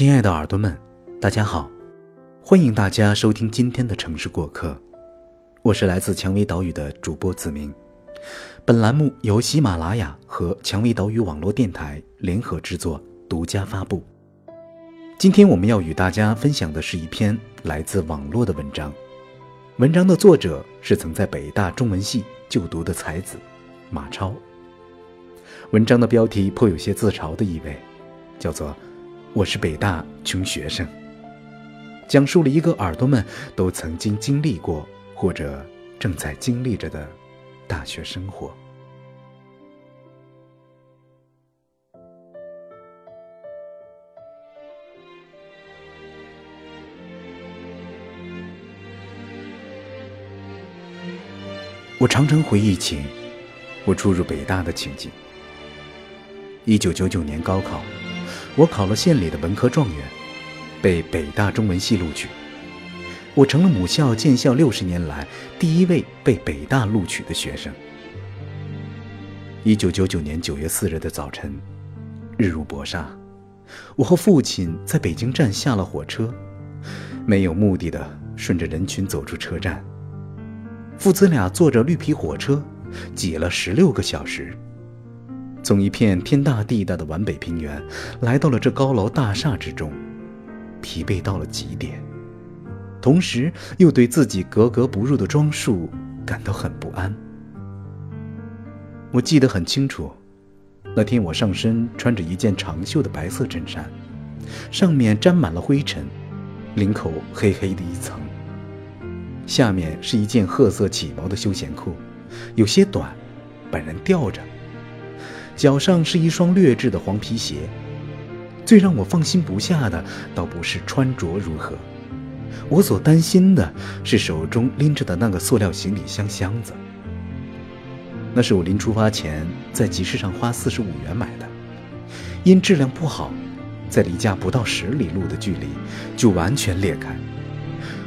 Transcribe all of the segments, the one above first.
亲爱的耳朵们，大家好，欢迎大家收听今天的城市过客，我是来自蔷薇岛屿的主播子明。本栏目由喜马拉雅和蔷薇岛屿网络电台联合制作，独家发布。今天我们要与大家分享的是一篇来自网络的文章，文章的作者是曾在北大中文系就读的才子马超。文章的标题颇有些自嘲的意味，叫做。我是北大穷学生，讲述了一个耳朵们都曾经经历过或者正在经历着的大学生活。我常常回忆起我初入北大的情景。一九九九年高考。我考了县里的文科状元，被北大中文系录取。我成了母校建校六十年来第一位被北大录取的学生。一九九九年九月四日的早晨，日如薄纱，我和父亲在北京站下了火车，没有目的的顺着人群走出车站。父子俩坐着绿皮火车，挤了十六个小时。从一片天大地大的皖北平原，来到了这高楼大厦之中，疲惫到了极点，同时又对自己格格不入的装束感到很不安。我记得很清楚，那天我上身穿着一件长袖的白色衬衫，上面沾满了灰尘，领口黑黑的一层，下面是一件褐色起毛的休闲裤，有些短，把人吊着。脚上是一双劣质的黄皮鞋，最让我放心不下的倒不是穿着如何，我所担心的是手中拎着的那个塑料行李箱箱子。那是我临出发前在集市上花四十五元买的，因质量不好，在离家不到十里路的距离就完全裂开。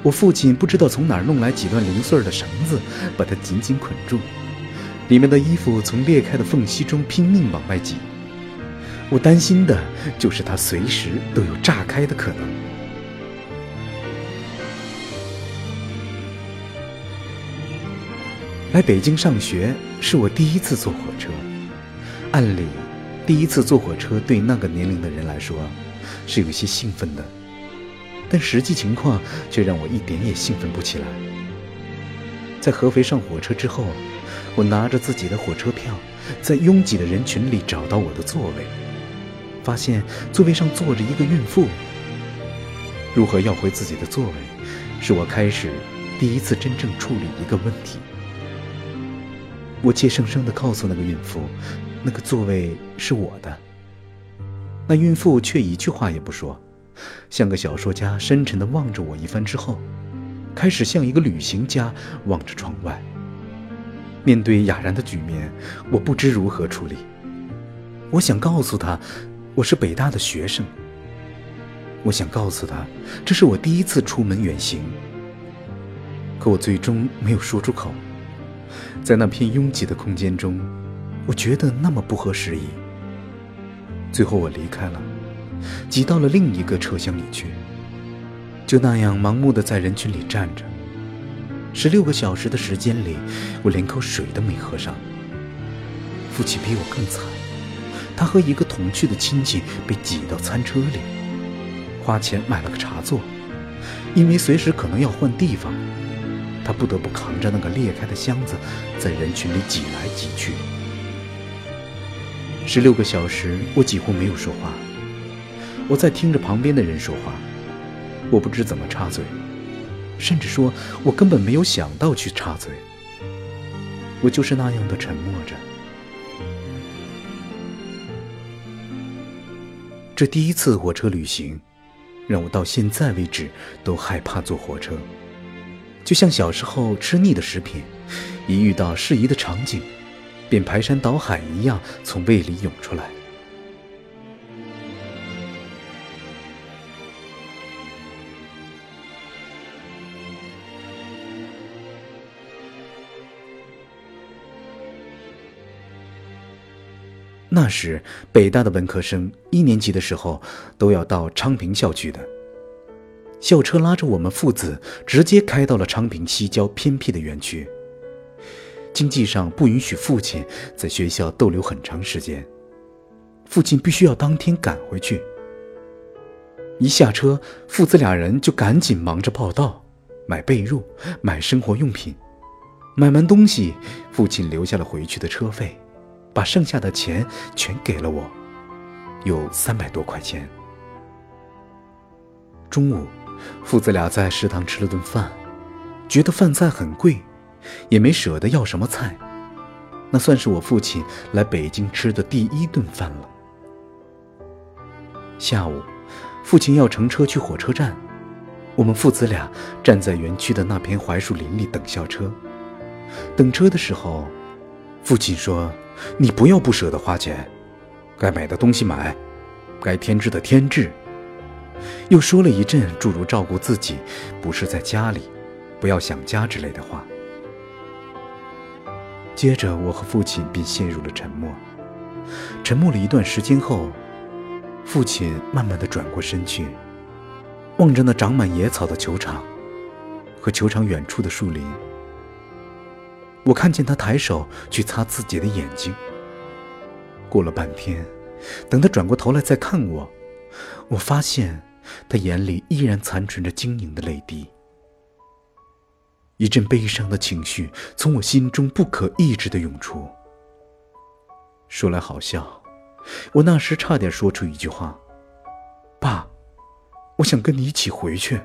我父亲不知道从哪儿弄来几段零碎的绳子，把它紧紧捆住。里面的衣服从裂开的缝隙中拼命往外挤，我担心的就是它随时都有炸开的可能。来北京上学是我第一次坐火车，按理，第一次坐火车对那个年龄的人来说是有些兴奋的，但实际情况却让我一点也兴奋不起来。在合肥上火车之后。我拿着自己的火车票，在拥挤的人群里找到我的座位，发现座位上坐着一个孕妇。如何要回自己的座位，是我开始第一次真正处理一个问题。我怯生生地告诉那个孕妇，那个座位是我的。那孕妇却一句话也不说，像个小说家深沉地望着我一番之后，开始像一个旅行家望着窗外。面对哑然的局面，我不知如何处理。我想告诉他，我是北大的学生。我想告诉他，这是我第一次出门远行。可我最终没有说出口。在那片拥挤的空间中，我觉得那么不合时宜。最后，我离开了，挤到了另一个车厢里去。就那样盲目的在人群里站着。十六个小时的时间里，我连口水都没喝上。父亲比我更惨，他和一个同去的亲戚被挤到餐车里，花钱买了个茶座，因为随时可能要换地方，他不得不扛着那个裂开的箱子，在人群里挤来挤去。十六个小时，我几乎没有说话，我在听着旁边的人说话，我不知怎么插嘴。甚至说，我根本没有想到去插嘴，我就是那样的沉默着。这第一次火车旅行，让我到现在为止都害怕坐火车，就像小时候吃腻的食品，一遇到适宜的场景，便排山倒海一样从胃里涌出来。那时北大的文科生一年级的时候都要到昌平校区的。校车拉着我们父子，直接开到了昌平西郊偏僻的园区。经济上不允许父亲在学校逗留很长时间，父亲必须要当天赶回去。一下车，父子俩人就赶紧忙着报到，买被褥，买生活用品。买完东西，父亲留下了回去的车费，把剩下的钱全给了我，有三百多块钱。中午，父子俩在食堂吃了顿饭，觉得饭菜很贵，也没舍得要什么菜，那算是我父亲来北京吃的第一顿饭了。下午，父亲要乘车去火车站，我们父子俩站在园区的那片槐树林里等校车。等车的时候，父亲说：“你不要不舍得花钱，该买的东西买，该添置的添置。”又说了一阵诸如照顾自己不是在家里，不要想家之类的话。接着，我和父亲便陷入了沉默。沉默了一段时间后，父亲慢慢的转过身去，望着那长满野草的球场，和球场远处的树林。我看见他抬手去擦自己的眼睛。过了半天，等他转过头来再看我，我发现他眼里依然残存着晶莹的泪滴。一阵悲伤的情绪从我心中不可抑制的涌出。说来好笑，我那时差点说出一句话：“爸，我想跟你一起回去。”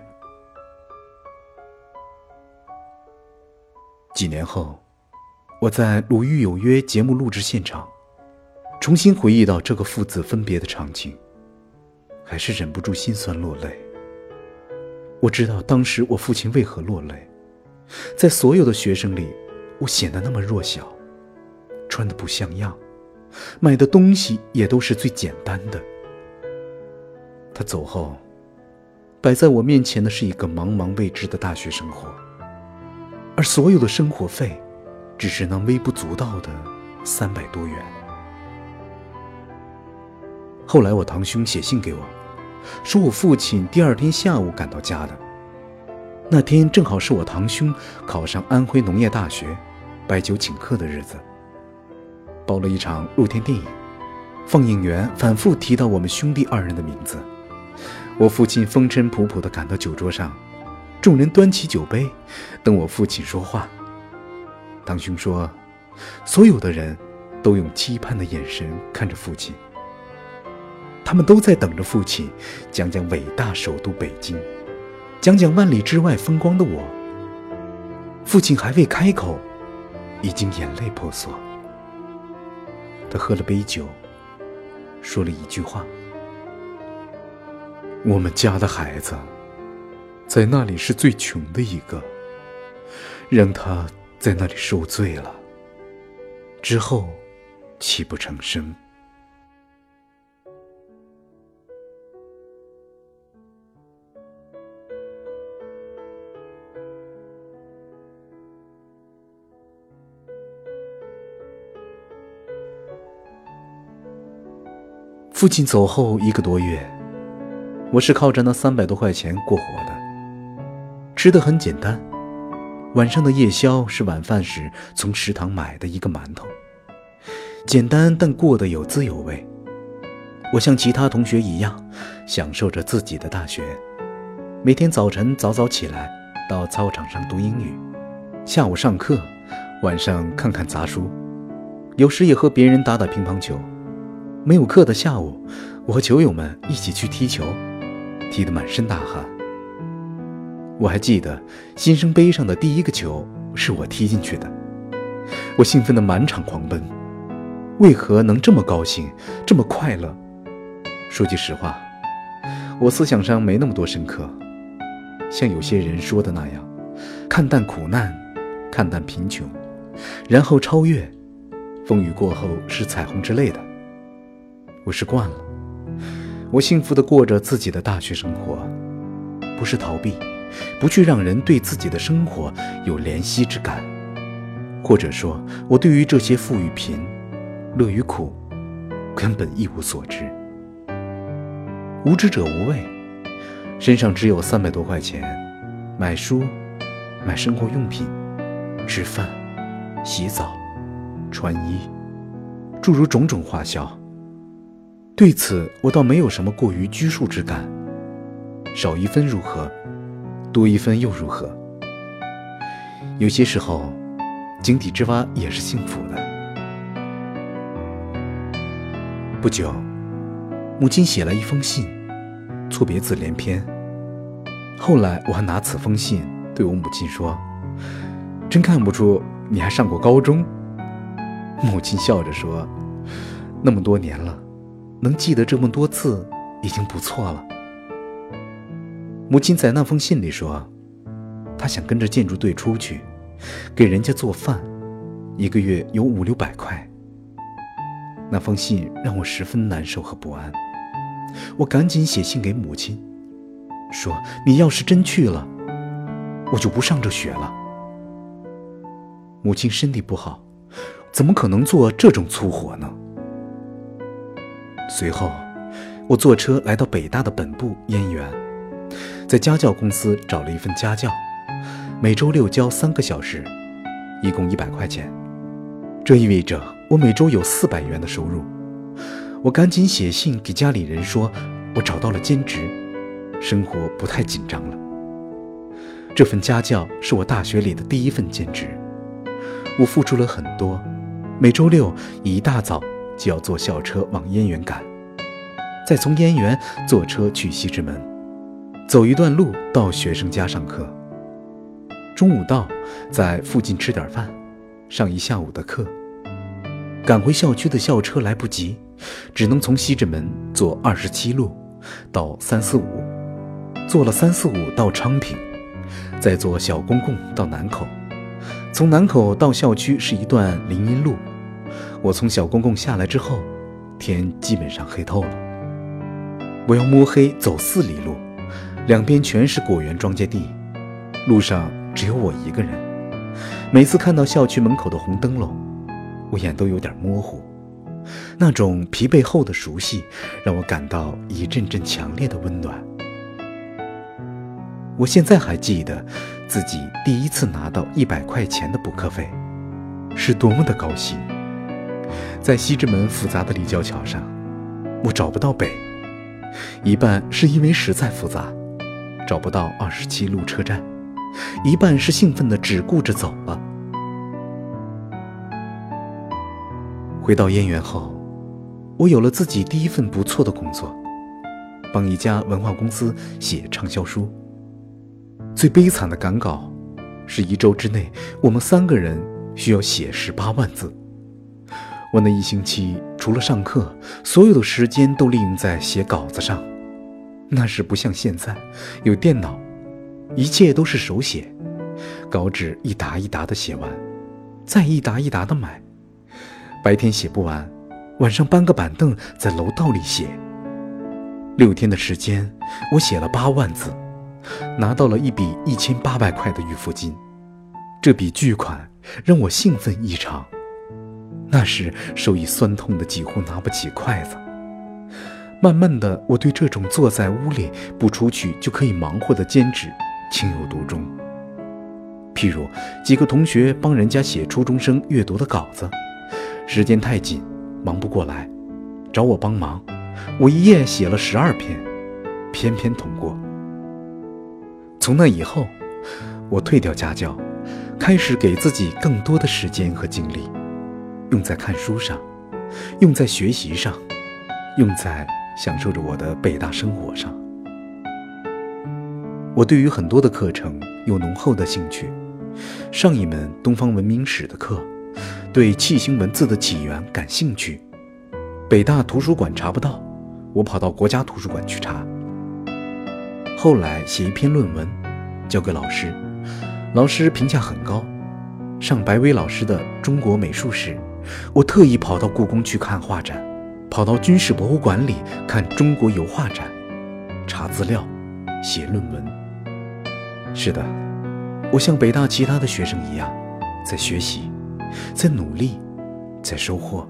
几年后。我在《鲁豫有约》节目录制现场，重新回忆到这个父子分别的场景，还是忍不住心酸落泪。我知道当时我父亲为何落泪，在所有的学生里，我显得那么弱小，穿的不像样，买的东西也都是最简单的。他走后，摆在我面前的是一个茫茫未知的大学生活，而所有的生活费。只是那微不足道的三百多元。后来我堂兄写信给我，说我父亲第二天下午赶到家的。那天正好是我堂兄考上安徽农业大学，摆酒请客的日子。包了一场露天电影，放映员反复提到我们兄弟二人的名字。我父亲风尘仆仆地赶到酒桌上，众人端起酒杯，等我父亲说话。堂兄说：“所有的人都用期盼的眼神看着父亲，他们都在等着父亲讲讲伟大首都北京，讲讲万里之外风光的我。父亲还未开口，已经眼泪婆娑。他喝了杯酒，说了一句话：‘我们家的孩子，在那里是最穷的一个，让他。’”在那里受罪了，之后泣不成声。父亲走后一个多月，我是靠着那三百多块钱过活的，吃的很简单。晚上的夜宵是晚饭时从食堂买的一个馒头，简单但过得有滋有味。我像其他同学一样，享受着自己的大学。每天早晨早早起来，到操场上读英语；下午上课，晚上看看杂书。有时也和别人打打乒乓球。没有课的下午，我和球友们一起去踢球，踢得满身大汗。我还记得新生杯上的第一个球是我踢进去的，我兴奋的满场狂奔。为何能这么高兴，这么快乐？说句实话，我思想上没那么多深刻，像有些人说的那样，看淡苦难，看淡贫穷，然后超越，风雨过后是彩虹之类的。我是惯了，我幸福的过着自己的大学生活，不是逃避。不去让人对自己的生活有怜惜之感，或者说，我对于这些富与贫、乐与苦，根本一无所知。无知者无畏，身上只有三百多块钱，买书、买生活用品、吃饭、洗澡、穿衣，诸如种种花销。对此，我倒没有什么过于拘束之感。少一分如何？多一分又如何？有些时候，井底之蛙也是幸福的。不久，母亲写了一封信，错别字连篇。后来，我还拿此封信对我母亲说：“真看不出你还上过高中。”母亲笑着说：“那么多年了。”能记得这么多字，已经不错了。母亲在那封信里说，她想跟着建筑队出去，给人家做饭，一个月有五六百块。那封信让我十分难受和不安，我赶紧写信给母亲，说：“你要是真去了，我就不上这学了。”母亲身体不好，怎么可能做这种粗活呢？随后，我坐车来到北大的本部燕园，在家教公司找了一份家教，每周六教三个小时，一共一百块钱。这意味着我每周有四百元的收入。我赶紧写信给家里人说，我找到了兼职，生活不太紧张了。这份家教是我大学里的第一份兼职，我付出了很多，每周六一大早。就要坐校车往燕园赶，再从燕园坐车去西直门，走一段路到学生家上课。中午到，在附近吃点饭，上一下午的课。赶回校区的校车来不及，只能从西直门坐二十七路到三四五，坐了三四五到昌平，再坐小公共到南口。从南口到校区是一段林荫路。我从小公共下来之后，天基本上黑透了。我要摸黑走四里路，两边全是果园庄稼地，路上只有我一个人。每次看到校区门口的红灯笼，我眼都有点模糊。那种疲惫后的熟悉，让我感到一阵阵强烈的温暖。我现在还记得自己第一次拿到一百块钱的补课费，是多么的高兴。在西直门复杂的立交桥上，我找不到北，一半是因为实在复杂，找不到二十七路车站，一半是兴奋的只顾着走了。回到燕园后，我有了自己第一份不错的工作，帮一家文化公司写畅销书。最悲惨的赶稿，是一周之内我们三个人需要写十八万字。我那一星期除了上课，所有的时间都利用在写稿子上。那时不像现在，有电脑，一切都是手写，稿纸一沓一沓的写完，再一沓一沓的买。白天写不完，晚上搬个板凳在楼道里写。六天的时间，我写了八万字，拿到了一笔一千八百块的预付金。这笔巨款让我兴奋异常。那时手已酸痛的几乎拿不起筷子。慢慢的，我对这种坐在屋里不出去就可以忙活的兼职情有独钟。譬如几个同学帮人家写初中生阅读的稿子，时间太紧，忙不过来，找我帮忙，我一夜写了十二篇，偏偏通过。从那以后，我退掉家教，开始给自己更多的时间和精力。用在看书上，用在学习上，用在享受着我的北大生活上。我对于很多的课程有浓厚的兴趣。上一门东方文明史的课，对楔形文字的起源感兴趣。北大图书馆查不到，我跑到国家图书馆去查。后来写一篇论文，交给老师，老师评价很高。上白薇老师的《中国美术史》。我特意跑到故宫去看画展，跑到军事博物馆里看中国油画展，查资料，写论文。是的，我像北大其他的学生一样，在学习，在努力，在收获。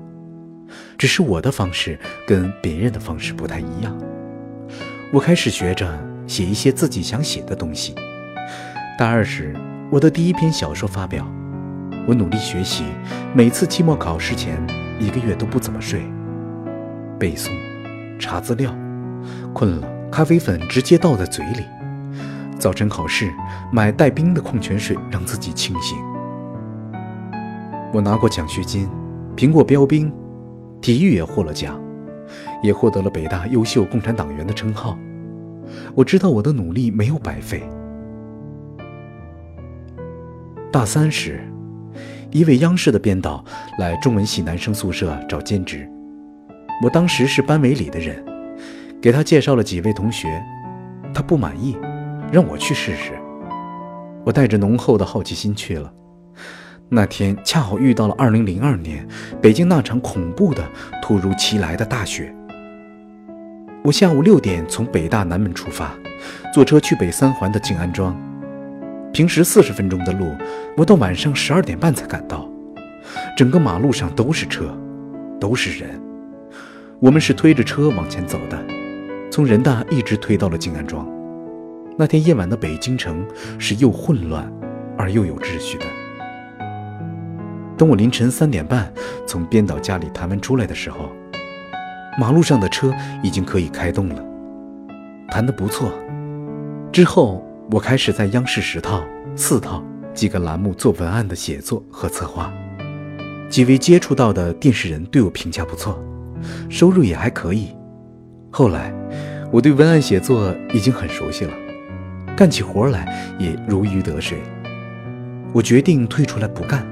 只是我的方式跟别人的方式不太一样。我开始学着写一些自己想写的东西。大二时，我的第一篇小说发表。我努力学习，每次期末考试前一个月都不怎么睡，背诵、查资料，困了咖啡粉直接倒在嘴里。早晨考试，买带冰的矿泉水让自己清醒。我拿过奖学金，评过标兵，体育也获了奖，也获得了北大优秀共产党员的称号。我知道我的努力没有白费。大三时。一位央视的编导来中文系男生宿舍找兼职，我当时是班委里的人，给他介绍了几位同学，他不满意，让我去试试。我带着浓厚的好奇心去了。那天恰好遇到了2002年北京那场恐怖的、突如其来的大雪。我下午六点从北大南门出发，坐车去北三环的静安庄。平时四十分钟的路，我到晚上十二点半才赶到。整个马路上都是车，都是人。我们是推着车往前走的，从人大一直推到了静安庄。那天夜晚的北京城是又混乱而又有秩序的。等我凌晨三点半从编导家里谈完出来的时候，马路上的车已经可以开动了，谈得不错。之后。我开始在央视十套、四套几个栏目做文案的写作和策划，几位接触到的电视人对我评价不错，收入也还可以。后来，我对文案写作已经很熟悉了，干起活来也如鱼得水。我决定退出来不干，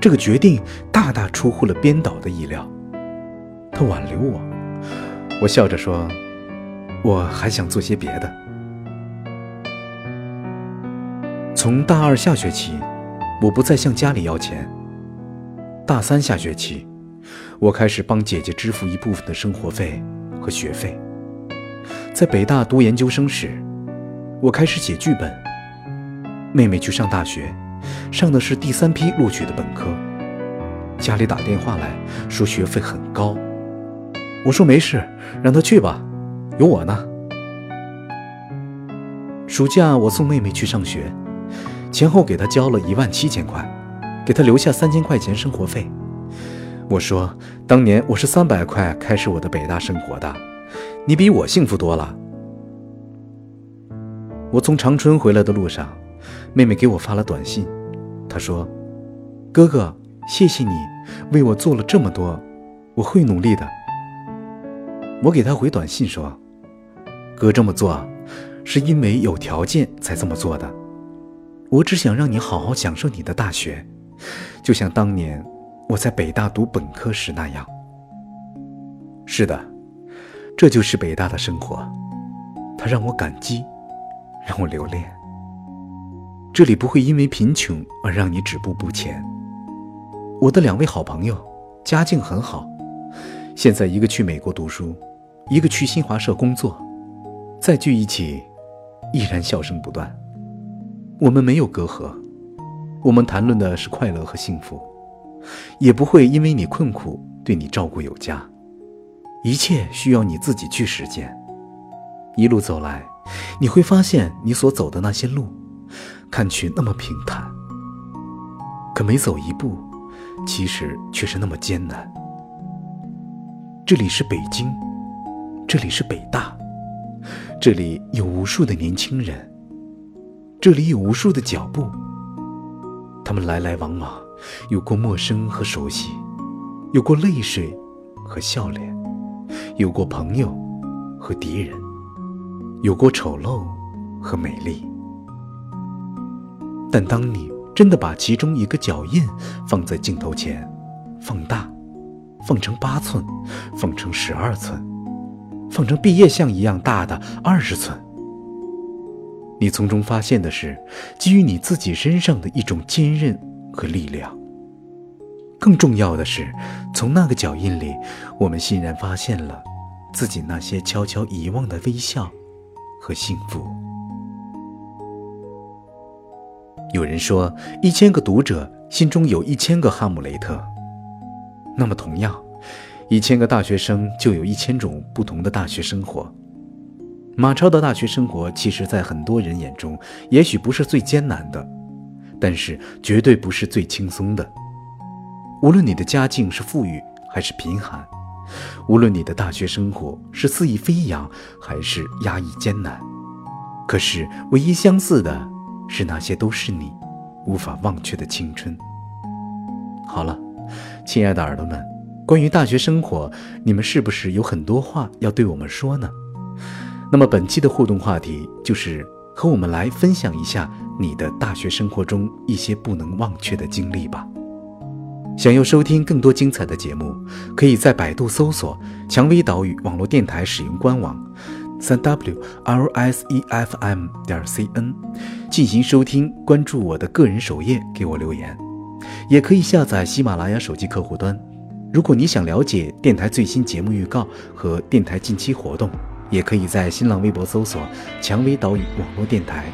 这个决定大大出乎了编导的意料，他挽留我。我笑着说：“我还想做些别的。”从大二下学期，我不再向家里要钱。大三下学期，我开始帮姐姐支付一部分的生活费和学费。在北大读研究生时，我开始写剧本。妹妹去上大学，上的是第三批录取的本科。家里打电话来说学费很高，我说没事，让她去吧，有我呢。暑假我送妹妹去上学。前后给她交了一万七千块，给她留下三千块钱生活费。我说：“当年我是三百块开始我的北大生活的，你比我幸福多了。”我从长春回来的路上，妹妹给我发了短信，她说：“哥哥，谢谢你为我做了这么多，我会努力的。”我给她回短信说：“哥这么做，是因为有条件才这么做的。”我只想让你好好享受你的大学，就像当年我在北大读本科时那样。是的，这就是北大的生活，它让我感激，让我留恋。这里不会因为贫穷而让你止步不前。我的两位好朋友，家境很好，现在一个去美国读书，一个去新华社工作，再聚一起，依然笑声不断。我们没有隔阂，我们谈论的是快乐和幸福，也不会因为你困苦对你照顾有加，一切需要你自己去实践。一路走来，你会发现你所走的那些路，看去那么平坦，可每走一步，其实却是那么艰难。这里是北京，这里是北大，这里有无数的年轻人。这里有无数的脚步，他们来来往往，有过陌生和熟悉，有过泪水和笑脸，有过朋友和敌人，有过丑陋和美丽。但当你真的把其中一个脚印放在镜头前，放大，放成八寸，放成十二寸，放成毕业相一样大的二十寸。你从中发现的是基于你自己身上的一种坚韧和力量。更重要的是，从那个脚印里，我们欣然发现了自己那些悄悄遗忘的微笑和幸福。有人说，一千个读者心中有一千个哈姆雷特。那么，同样，一千个大学生就有一千种不同的大学生活。马超的大学生活，其实，在很多人眼中，也许不是最艰难的，但是绝对不是最轻松的。无论你的家境是富裕还是贫寒，无论你的大学生活是肆意飞扬还是压抑艰难，可是唯一相似的，是那些都是你无法忘却的青春。好了，亲爱的耳朵们，关于大学生活，你们是不是有很多话要对我们说呢？那么本期的互动话题就是和我们来分享一下你的大学生活中一些不能忘却的经历吧。想要收听更多精彩的节目，可以在百度搜索“蔷薇岛屿网络电台”，使用官网三 w r s e f m 点 c n 进行收听。关注我的个人首页，给我留言。也可以下载喜马拉雅手机客户端。如果你想了解电台最新节目预告和电台近期活动。也可以在新浪微博搜索“蔷薇岛屿网络电台”，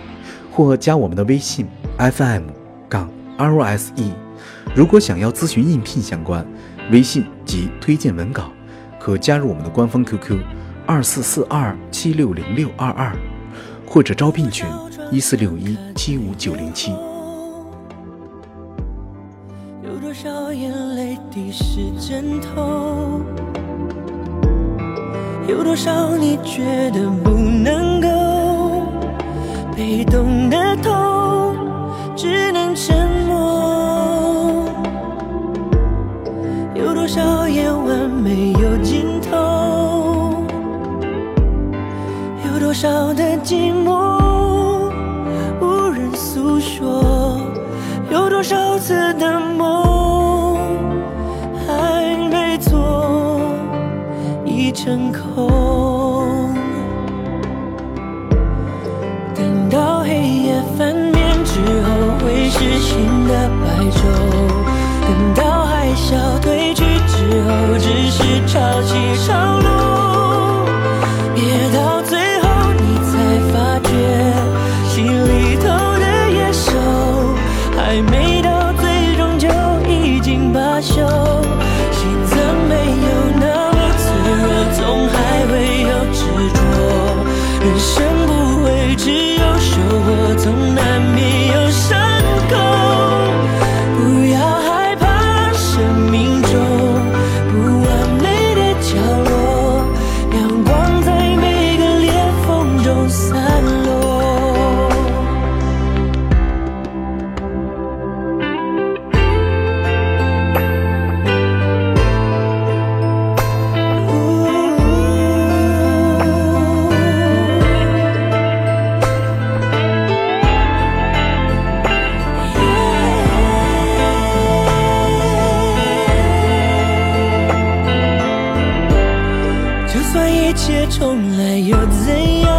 或加我们的微信 FM 杠 ROSE。如果想要咨询应聘相关，微信及推荐文稿，可加入我们的官方 QQ 二四四二七六零六二二，或者招聘群一四六一七五九零七。有多少眼泪滴湿枕头？有多少你觉得不能够被动的痛，只能沉默？有多少夜晚没有尽头？有多少的寂寞无人诉说？有多少次成空。等到黑夜翻面之后，会是新的白昼；等到海啸退去之后，只是潮起潮就算一切重来又怎样